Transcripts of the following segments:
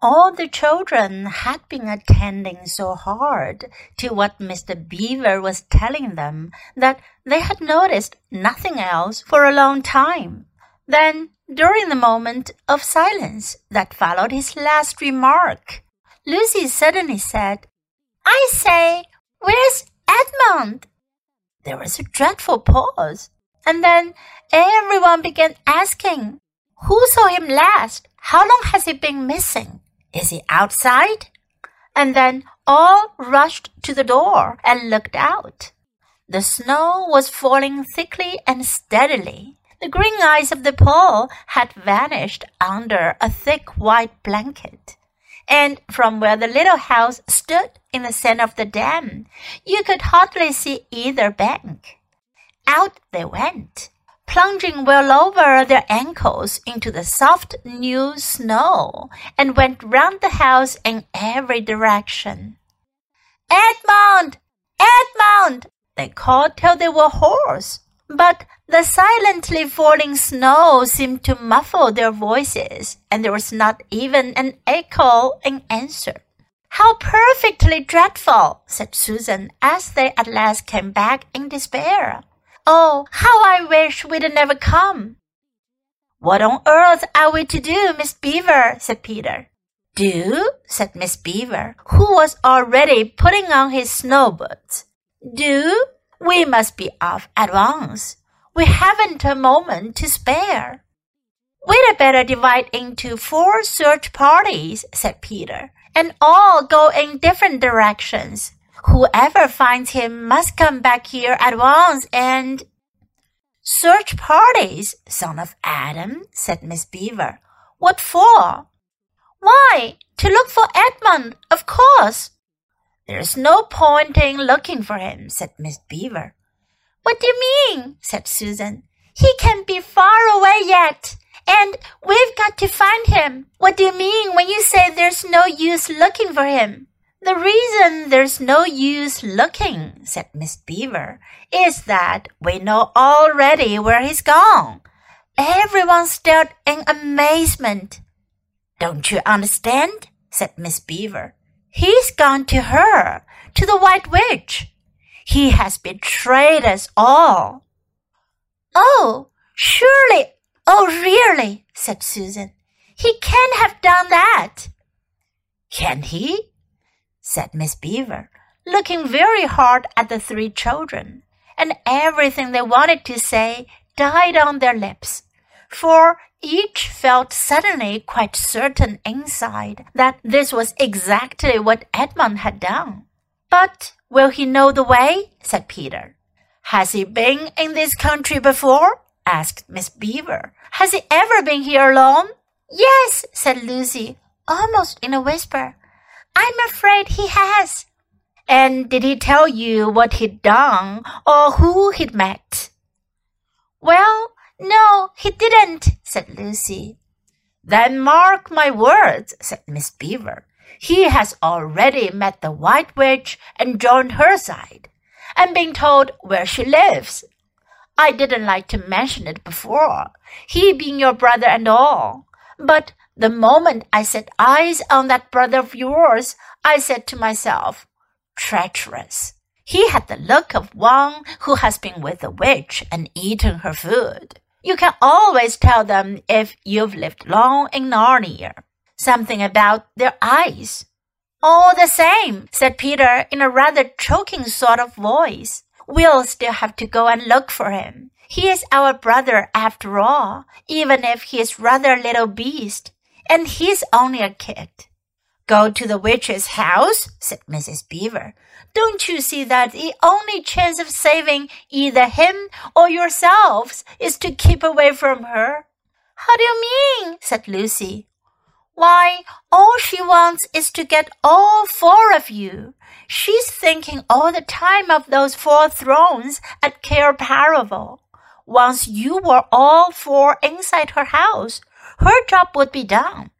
All the children had been attending so hard to what Mr. Beaver was telling them that they had noticed nothing else for a long time. Then, during the moment of silence that followed his last remark, Lucy suddenly said, I say, where's Edmund? There was a dreadful pause, and then everyone began asking, Who saw him last? How long has he been missing? Is he outside? And then all rushed to the door and looked out. The snow was falling thickly and steadily. The green eyes of the Pole had vanished under a thick white blanket. And from where the little house stood in the center of the dam, you could hardly see either bank. Out they went, plunging well over their ankles into the soft new snow, and went round the house in every direction. Edmund! Edmund! They called till they were hoarse, but the silently falling snow seemed to muffle their voices, and there was not even an echo in answer. How perfectly dreadful, said Susan as they at last came back in despair. Oh, how I wish we'd never come. What on earth are we to do, Miss Beaver? said Peter. Do? said Miss Beaver, who was already putting on his snow boots. Do? We must be off at once. We haven't a moment to spare. We'd better divide into four search parties, said Peter, and all go in different directions. Whoever finds him must come back here at once and Search parties, son of Adam, said Miss Beaver. What for? Why, to look for Edmund, of course. There's no point in looking for him, said Miss Beaver. What do you mean? said Susan. He can be far away yet, and we've got to find him. What do you mean when you say there's no use looking for him? The reason there's no use looking, said Miss Beaver, is that we know already where he's gone. Everyone stared in amazement. Don't you understand? said Miss Beaver. He's gone to her, to the White Witch. He has betrayed us all. Oh, surely, oh, really, said Susan. He can't have done that. Can he? Said Miss Beaver, looking very hard at the three children, and everything they wanted to say died on their lips, for each felt suddenly quite certain inside that this was exactly what Edmund had done. But will he know the way? said Peter. Has he been in this country before? asked Miss Beaver. Has he ever been here alone? Yes, said Lucy, almost in a whisper. I'm afraid he has. And did he tell you what he'd done or who he'd met? Well, no, he didn't, said Lucy. Then mark my words, said Miss Beaver. He has already met the White Witch and joined her side, and been told where she lives. I didn't like to mention it before, he being your brother and all, but the moment I set eyes on that brother of yours, I said to myself, treacherous. He had the look of one who has been with a witch and eaten her food. You can always tell them if you've lived long in Narnia. Something about their eyes. All the same, said Peter in a rather choking sort of voice. We'll still have to go and look for him. He is our brother after all, even if he is rather a little beast and he's only a kid. Go to the witch's house, said Mrs. Beaver. Don't you see that the only chance of saving either him or yourselves is to keep away from her? How do you mean? said Lucy. Why, all she wants is to get all four of you. She's thinking all the time of those four thrones at Cair Paravel. Once you were all four inside her house, her job would be done.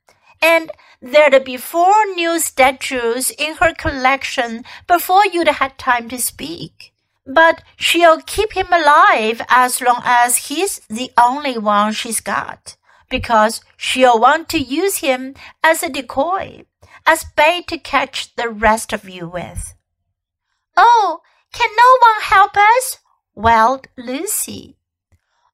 And there'd be four new statues in her collection before you'd had time to speak. But she'll keep him alive as long as he's the only one she's got. because she'll want to use him as a decoy, as bait to catch the rest of you with. Oh, can no one help us? wailed Lucy.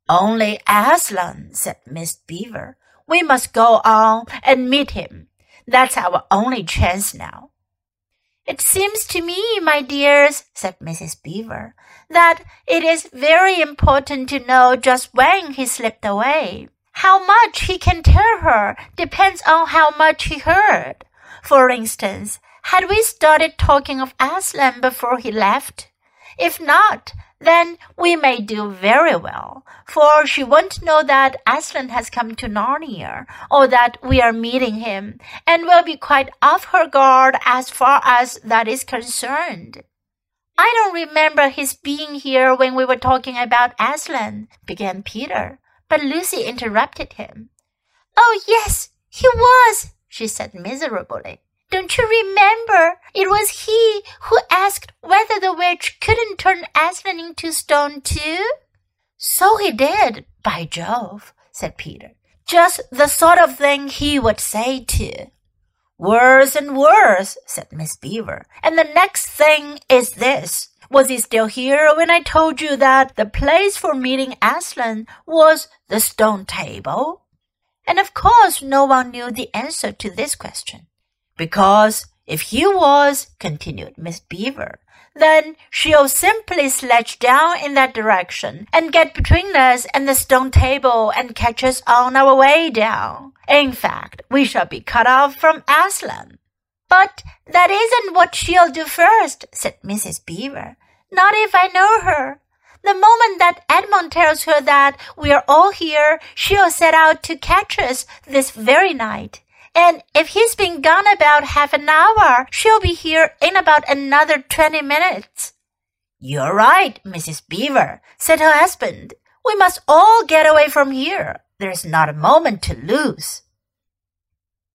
Only Aslan, said Miss Beaver. We must go on and meet him. That's our only chance now. It seems to me, my dears, said Mrs. Beaver, that it is very important to know just when he slipped away. How much he can tell her depends on how much he heard. For instance, had we started talking of Aslan before he left? If not, then we may do very well, for she won't know that Aslan has come to Narnia, or that we are meeting him, and will be quite off her guard as far as that is concerned. I don't remember his being here when we were talking about Aslan, began Peter, but Lucy interrupted him. Oh, yes, he was, she said miserably. Don't you remember? It was he who asked whether the witch couldn't turn Aslan into stone too? So he did, by Jove, said Peter. Just the sort of thing he would say too. Worse and worse, said Miss Beaver. And the next thing is this. Was he still here when I told you that the place for meeting Aslan was the stone table? And of course no one knew the answer to this question. Because if he was, continued Miss Beaver, then she'll simply sledge down in that direction and get between us and the stone table and catch us on our way down. In fact, we shall be cut off from Aslan. But that isn't what she'll do first, said Mrs. Beaver. Not if I know her. The moment that Edmund tells her that we are all here, she'll set out to catch us this very night. And if he's been gone about half an hour, she'll be here in about another twenty minutes. You're right, Mrs. Beaver, said her husband. We must all get away from here. There's not a moment to lose.